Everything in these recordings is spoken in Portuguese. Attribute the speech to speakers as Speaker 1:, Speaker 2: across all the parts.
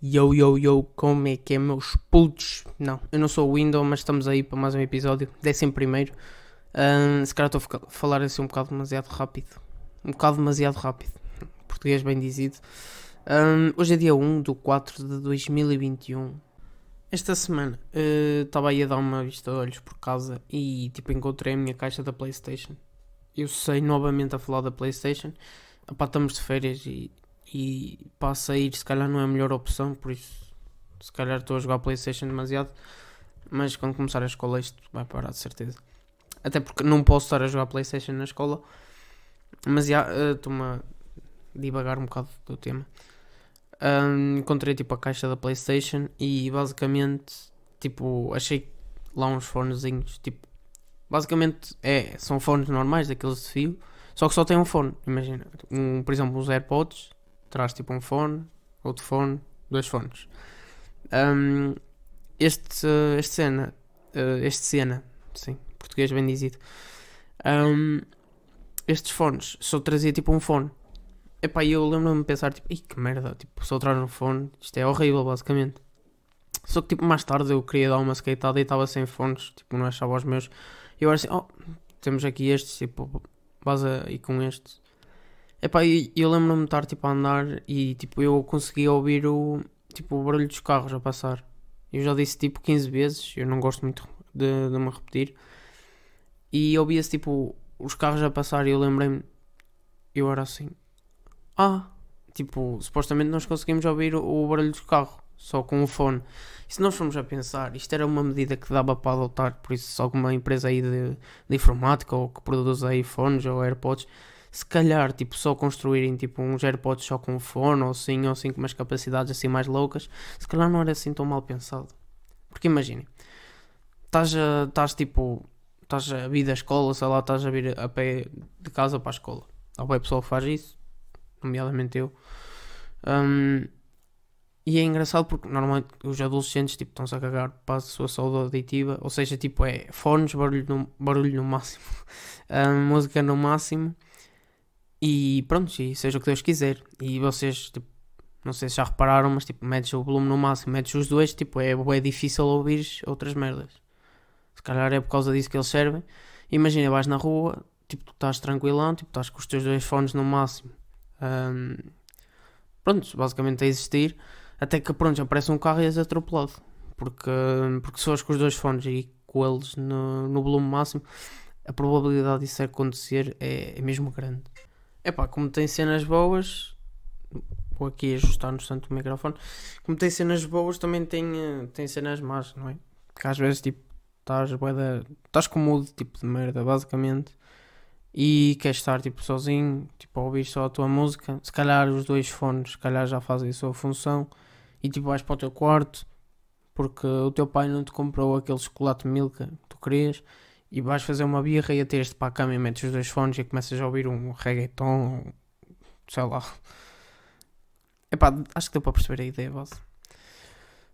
Speaker 1: Yo, yo, yo, como é que é, meus putos? Não, eu não sou o Windows, mas estamos aí para mais um episódio, décimo primeiro. Ahn, se calhar estou a falar assim um bocado demasiado rápido. Um bocado demasiado rápido. Português bem dizido. Ahn, hoje é dia 1 de 4 de 2021. Esta semana eh, estava aí a dar uma vista de olhos por casa e tipo encontrei a minha caixa da Playstation. Eu sei novamente a falar da Playstation. Epá, estamos de férias e, e para sair se calhar não é a melhor opção, por isso se calhar estou a jogar Playstation demasiado. Mas quando começar a escola isto vai parar de certeza. Até porque não posso estar a jogar Playstation na escola. Mas já eh, estou-me a divagar um bocado do tema. Ahm, encontrei tipo a caixa da Playstation e basicamente tipo achei lá uns fonezinhos tipo basicamente é, são fones normais daqueles de fio só que só tem um fone imagina um, por exemplo uns Airpods traz tipo um fone outro fone dois fones Ahm, este este cena eh, este cena sim português bem dizido Ahm, estes fones só trazia tipo um fone Epá, e eu lembro-me de pensar, tipo, Ih, que merda, tipo, só traz no fone, isto é horrível, basicamente. Só que, tipo, mais tarde eu queria dar uma skateada e estava sem fones, tipo, não achava os meus. E eu era assim, oh, temos aqui estes, tipo, vas aí com estes. Epá, e eu lembro-me de estar, tipo, a andar e, tipo, eu conseguia ouvir o, tipo, o barulho dos carros a passar. Eu já disse, tipo, 15 vezes, eu não gosto muito de, de me repetir. E ouvia-se, tipo, os carros a passar e eu lembrei-me, eu era assim, ah, tipo, supostamente nós conseguimos ouvir o, o barulho do carro, só com o fone. E se nós formos a pensar, isto era uma medida que dava para adotar, por isso se alguma empresa aí de, de informática ou que produz aí fones ou AirPods, se calhar, tipo, só construírem tipo uns AirPods só com fone ou assim, ou assim com umas capacidades assim mais loucas, se calhar não era assim tão mal pensado. Porque imaginem, estás estás tipo, estás a vir da escola, sei lá, estás a vir a pé de casa para a escola. Há bem pessoal que faz isso, nomeadamente eu. Um, e é engraçado porque normalmente os adolescentes tipo, estão-se a cagar para a sua saúde auditiva, ou seja, tipo, é fones, barulho no, barulho no máximo, um, música no máximo, e pronto, e seja o que Deus quiser. E vocês, tipo, não sei se já repararam, mas tipo, metes o volume no máximo, metes os dois, tipo, é, é difícil ouvir outras merdas. Se calhar é por causa disso que eles servem. Imagina, vais na rua, tipo, tu estás tranquilão, tipo, estás com os teus dois fones no máximo um, pronto, basicamente a existir, até que pronto, aparece um carro e és atropelado. Porque, porque se fores com os dois fones e com eles no, no volume máximo, a probabilidade disso acontecer é, é mesmo grande. É pá, como tem cenas boas, vou aqui ajustar no santo o microfone. Como tem cenas boas, também tem, eh, tem cenas más, não é? Que às vezes tipo, estás bué estás com mood tipo de merda, basicamente e queres estar tipo sozinho, tipo a ouvir só a tua música, se calhar os dois fones, se calhar já fazem a sua função e tipo vais para o teu quarto porque o teu pai não te comprou aquele chocolate Milka que tu querias e vais fazer uma birra e até este para a cama e metes os dois fones e começas a ouvir um reggaeton, sei lá. Epá, acho que deu para perceber a ideia, vossa.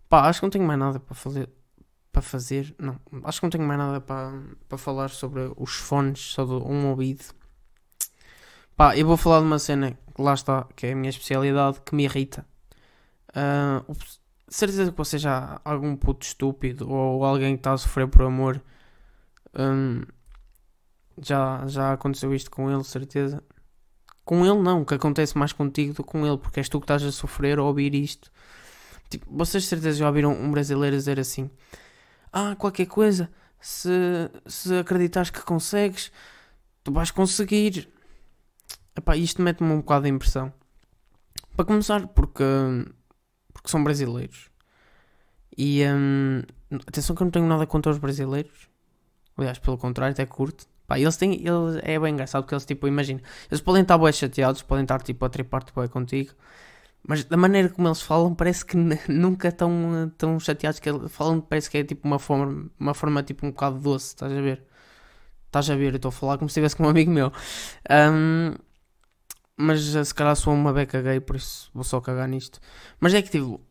Speaker 1: Pá, acho que não tenho mais nada para fazer para fazer. Não, acho que não tenho mais nada para, para falar sobre os fones, sobre um ouvido. Pá, eu vou falar de uma cena que lá está, que é a minha especialidade, que me irrita. Uh, certeza que você já algum puto estúpido ou alguém que está a sofrer por amor um, já, já aconteceu isto com ele, certeza. Com ele não, que acontece mais contigo do que com ele, porque és tu que estás a sofrer a ouvir isto. Tipo, vocês de certeza já ouviram um brasileiro dizer assim: ah, qualquer coisa, se, se acreditares que consegues, tu vais conseguir. Epá, isto mete-me um bocado de impressão. Para começar, porque, porque são brasileiros. E hum, atenção que eu não tenho nada contra os brasileiros. Aliás, pelo contrário, até curto. Pá, eles têm. Eles, é bem engraçado porque eles, tipo, imagina. Eles podem estar bem chateados, podem estar tipo a tripar-te bem contigo. Mas da maneira como eles falam, parece que nunca estão tão chateados que eles falam, parece que é tipo uma forma, uma forma tipo um bocado doce, estás a ver? Estás a ver, eu estou a falar como se estivesse com um amigo meu. Um, mas se calhar sou uma beca gay, por isso vou só cagar nisto. Mas é que tipo,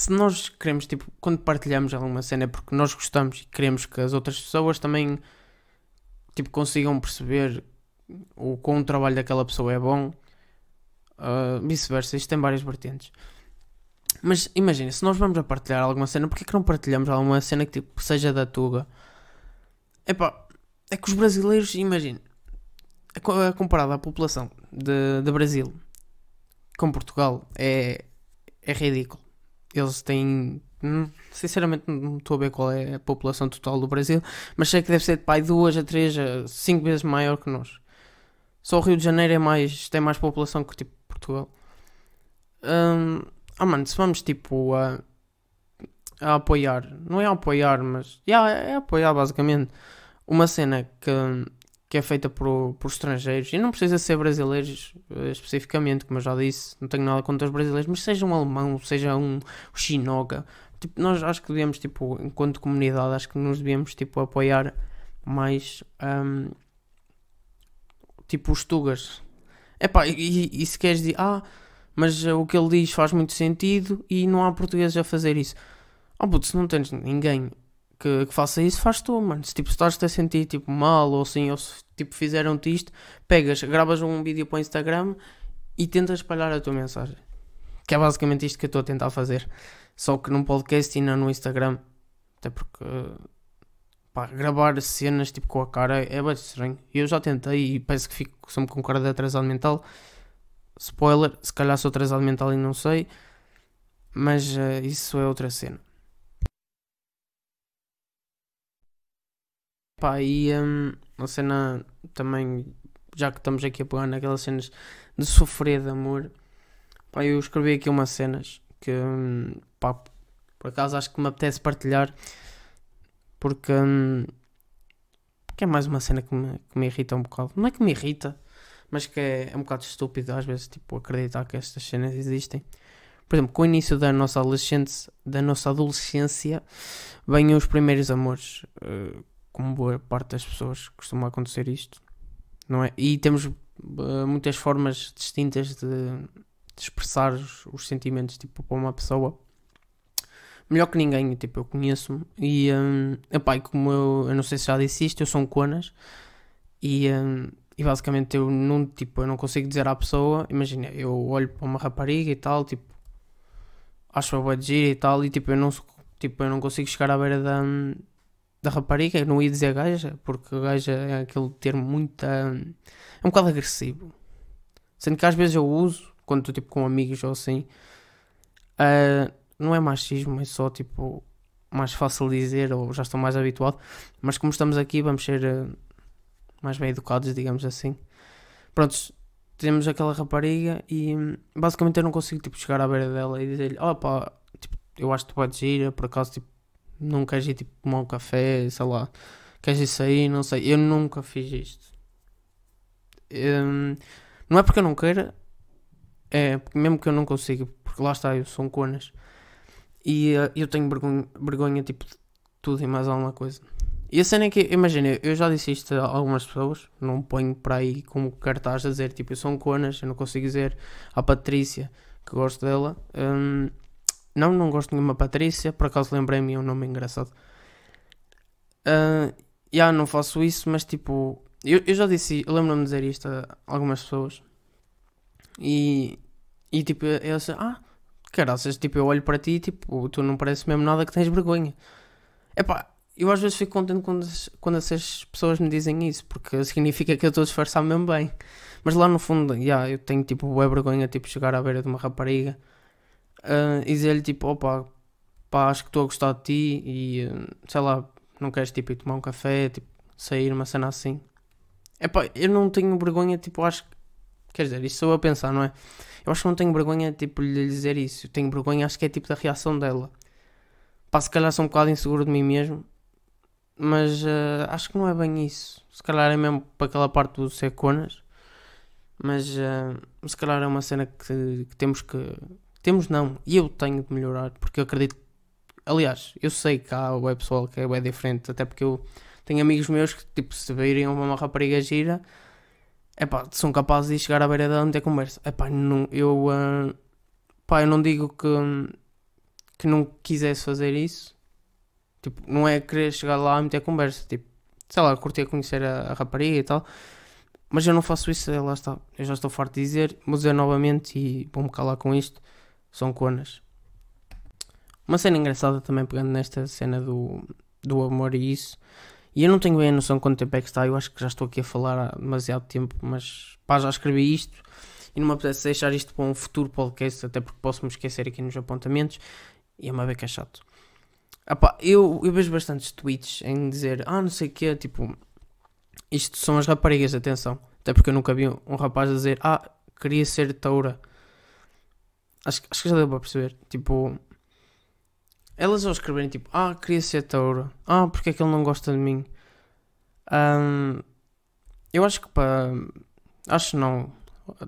Speaker 1: se nós queremos, tipo, quando partilhamos alguma cena é porque nós gostamos e queremos que as outras pessoas também tipo, consigam perceber o quão o trabalho daquela pessoa é bom Uh, vice-versa, isto tem várias vertentes. Mas imagina, se nós vamos a partilhar alguma cena, porquê que não partilhamos alguma cena que tipo, seja da Tuga? Epá, é que os brasileiros, imagina, comparado à população de, de Brasil com Portugal, é, é ridículo. Eles têm. Hum, sinceramente, não estou a ver qual é a população total do Brasil, mas sei que deve ser de pai 2 a 3 a 5 vezes maior que nós. Só o Rio de Janeiro é mais, tem mais população que tipo Portugal. Hum, ah, mano, se vamos tipo a, a apoiar, não é a apoiar, mas yeah, é apoiar basicamente uma cena que, que é feita por, por estrangeiros e não precisa ser brasileiros uh, especificamente, como eu já disse, não tenho nada contra os brasileiros, mas seja um alemão, seja um, chinoga, tipo, nós acho que devemos, tipo, enquanto comunidade, acho que nos devíamos tipo apoiar mais um, tipo os tugas. Epá, e, e se queres dizer, ah, mas o que ele diz faz muito sentido e não há portugueses a fazer isso. Oh puto, se não tens ninguém que, que faça isso, faz tu, mano. Se tipo, estás-te a sentir tipo mal ou assim, ou se tipo fizeram-te isto, pegas, gravas um vídeo para o Instagram e tentas espalhar a tua mensagem. Que é basicamente isto que eu estou a tentar fazer. Só que num podcast e não no Instagram. Até porque pá, gravar cenas tipo com a cara é bem estranho. Eu já tentei e parece que fico sempre com cara de atrasado mental. Spoiler, se calhar sou atrasado mental e não sei. Mas uh, isso é outra cena. Pá, e um, uma cena também, já que estamos aqui a pegar naquelas cenas de sofrer de amor, pá, eu escrevi aqui umas cenas que, hum, pá, por acaso acho que me apetece partilhar, porque, hum, porque é mais uma cena que me, que me irrita um bocado. Não é que me irrita, mas que é, é um bocado estúpido às vezes, tipo, acreditar que estas cenas existem. Por exemplo, com o início da nossa adolescência, da nossa adolescência, vêm os primeiros amores. Uh, como boa parte das pessoas costuma acontecer isto, não é? E temos uh, muitas formas distintas de, de expressar os, os, sentimentos, tipo, para uma pessoa. Melhor que ninguém, tipo, eu conheço-me e, um, epá, e como eu, eu não sei se já disse isto, eu sou um conas e, um, e basicamente eu não, tipo, eu não consigo dizer à pessoa, imagina, eu olho para uma rapariga e tal, tipo, acho boa de gira e tal, e tipo, eu não, tipo, eu não consigo chegar à beira da, da rapariga, eu não ia dizer gaja, porque gaja é aquele termo muito. é um bocado agressivo. Sendo que às vezes eu uso, quando estou tipo com amigos ou assim, uh, não é machismo, é só tipo mais fácil dizer ou já estou mais habituado. Mas como estamos aqui, vamos ser uh, mais bem educados, digamos assim. Prontos, temos aquela rapariga e basicamente eu não consigo tipo chegar à beira dela e dizer-lhe: pá, tipo, eu acho que tu podes ir, por acaso tipo não queres ir tipo tomar um café, sei lá, queres ir sair, não sei. Eu nunca fiz isto. Um, não é porque eu não queira, é mesmo que eu não consiga, porque lá está, eu sou um conas e uh, eu tenho vergonha, vergonha tipo de tudo e mais alguma coisa. E a cena é que, imagina, eu já disse isto a algumas pessoas, não ponho para aí como cartaz a dizer tipo eu sou um conas, eu não consigo dizer à Patrícia que gosto dela. Um, não, não gosto de nenhuma Patrícia, por acaso lembrei-me, é um nome engraçado. Uh, yeah, não faço isso, mas tipo, eu, eu já disse, eu lembro-me de dizer isto a algumas pessoas. E, e tipo, eu assim, ah, caraças, tipo, eu olho para ti e tipo, tu não parece mesmo nada que tens vergonha. Epá, eu às vezes fico contente quando, quando essas pessoas me dizem isso, porque significa que eu estou a disfarçar mesmo bem. Mas lá no fundo, yeah, eu tenho tipo, é vergonha, tipo, chegar à beira de uma rapariga uh, e dizer-lhe tipo, opa, pá, acho que estou a gostar de ti e uh, sei lá, não queres tipo ir tomar um café, tipo, sair, uma cena assim. É pá, eu não tenho vergonha, tipo, acho que. Quer dizer, isso sou eu a pensar, não é? Eu acho que não tenho vergonha, tipo, lhe dizer isso. Eu tenho vergonha, acho que é tipo da reação dela. Pá, se calhar sou um bocado inseguro de mim mesmo. Mas uh, acho que não é bem isso. Se calhar é mesmo para aquela parte do ser conas. Mas uh, se calhar é uma cena que, que temos que, temos não, e eu tenho de melhorar, porque eu acredito. Aliás, eu sei que há o pessoal que é bem diferente, até porque eu tenho amigos meus que, tipo, se virem uma rapariga gira, é pá, são capazes de chegar à beira dela e ter conversa. É pá, não, eu, uh, pá, eu não digo que, que não quisesse fazer isso, tipo, não é querer chegar lá e meter conversa, tipo, sei lá, curtir a conhecer a, a rapariga e tal. Mas eu não faço isso, lá está. Eu já estou farto de dizer, vou dizer novamente e vou-me calar com isto são conas. Uma cena engraçada também, pegando nesta cena do, do amor e isso. E eu não tenho bem a noção quanto tempo é que está. Eu acho que já estou aqui a falar há demasiado tempo, mas pá, já escrevi isto e não me apetece deixar isto para um futuro podcast, até porque posso me esquecer aqui nos apontamentos e é uma beca chato. Epá, eu, eu vejo bastantes tweets em dizer, ah, não sei o que, tipo, isto são as raparigas, atenção, até porque eu nunca vi um rapaz a dizer, ah, queria ser Taura. Acho, acho que já deu para perceber, tipo, elas ao escreverem, tipo, ah, queria ser Taura, ah, porque é que ele não gosta de mim? Um, eu acho que para. Acho não.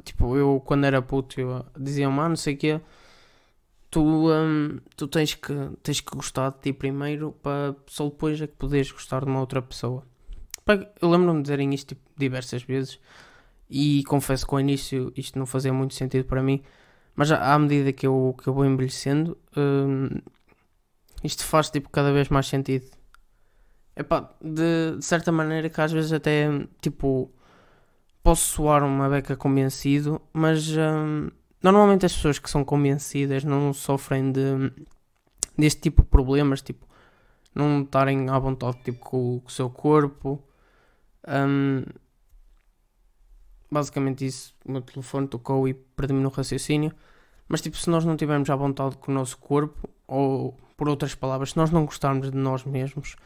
Speaker 1: Tipo, eu quando era puto, eu dizia-me, ah, não sei o quê tu, um, tu tens, que, tens que gostar de ti primeiro para só depois é que podes gostar de uma outra pessoa. Eu lembro-me de dizerem isto tipo, diversas vezes e confesso que ao início isto não fazia muito sentido para mim, mas à medida que eu, que eu vou envelhecendo, um, isto faz tipo cada vez mais sentido. Epá, de, de certa maneira que às vezes até tipo posso soar uma beca convencido, mas um, Normalmente as pessoas que são convencidas não sofrem de deste tipo de problemas, tipo, não estarem à vontade tipo, com, com o seu corpo. Um, basicamente isso, o meu telefone tocou e perdi-me no raciocínio. Mas tipo, se nós não tivermos à vontade com o nosso corpo, ou por outras palavras, se nós não gostarmos de nós mesmos,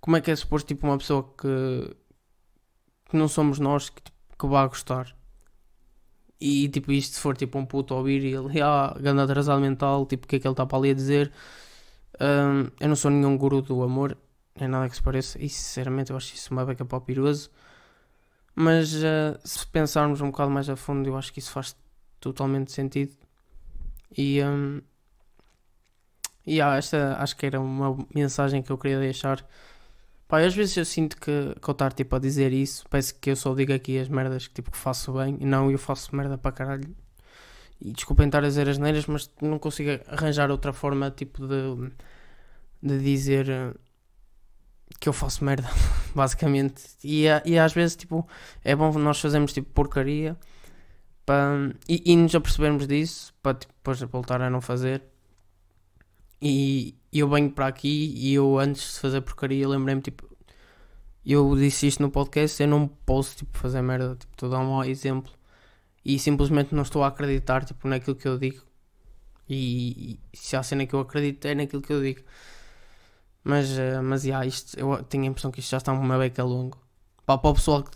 Speaker 1: como é que é suposto tipo uma pessoa que, que não somos nós que, tipo, que vá gostar? E tipo, isto se for tipo um puto ouvir e ele, ah, grande atrasado mental, tipo, o que é que ele está para ali a dizer? Um, eu não sou nenhum guru do amor, é nada que se pareça, e sinceramente eu acho isso uma beca para o piroso. Mas uh, se pensarmos um bocado mais a fundo, eu acho que isso faz totalmente sentido. E, um, e ah, esta acho que era uma mensagem que eu queria deixar Pá, às vezes eu sinto que, que eu estar tipo, a dizer isso, parece que eu só digo aqui as merdas que, tipo, que faço bem e não eu faço merda para caralho. E desculpem estar a dizer as neiras, mas não consigo arranjar outra forma tipo de, de dizer eh, que eu faço merda, basicamente. E, e às vezes tipo, é bom nós fazermos tipo porcaria para, e, e nos apercebermos disso para tipo, depois voltar a não fazer. E, eu venho para aqui e eu antes de fazer porcaria lembrei-me tipo eu disse isto no podcast, eu não posso tipo, fazer merda, tipo, estou a dar um exemplo e simplesmente não estou a acreditar tipo, naquilo que eu digo. E, e se há cena que eu acredito é naquilo que eu digo. Mas, uh, mas yeah, isto, eu tenho a impressão que isto já está uma beca longo. Pá, para o pessoal que,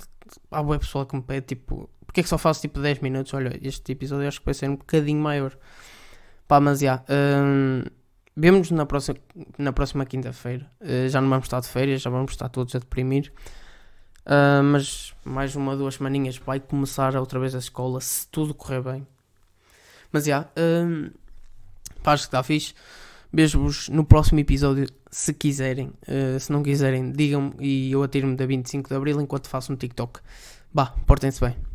Speaker 1: há boa pessoal que me pede tipo, porque é que só faço tipo 10 minutos? Olha, este episódio acho que vai ser um bocadinho maior. Pá, mas já. Yeah, um, Vemos na próxima, na próxima quinta-feira. Uh, já não vamos estar de férias, já vamos estar todos a deprimir. Uh, mas mais uma, duas semaninhas vai começar outra vez a escola, se tudo correr bem. Mas já, yeah, uh, acho que está fixe. Vejo-vos no próximo episódio, se quiserem. Uh, se não quiserem, digam-me e eu atiro-me da 25 de Abril enquanto faço um TikTok. Bah, portem-se bem.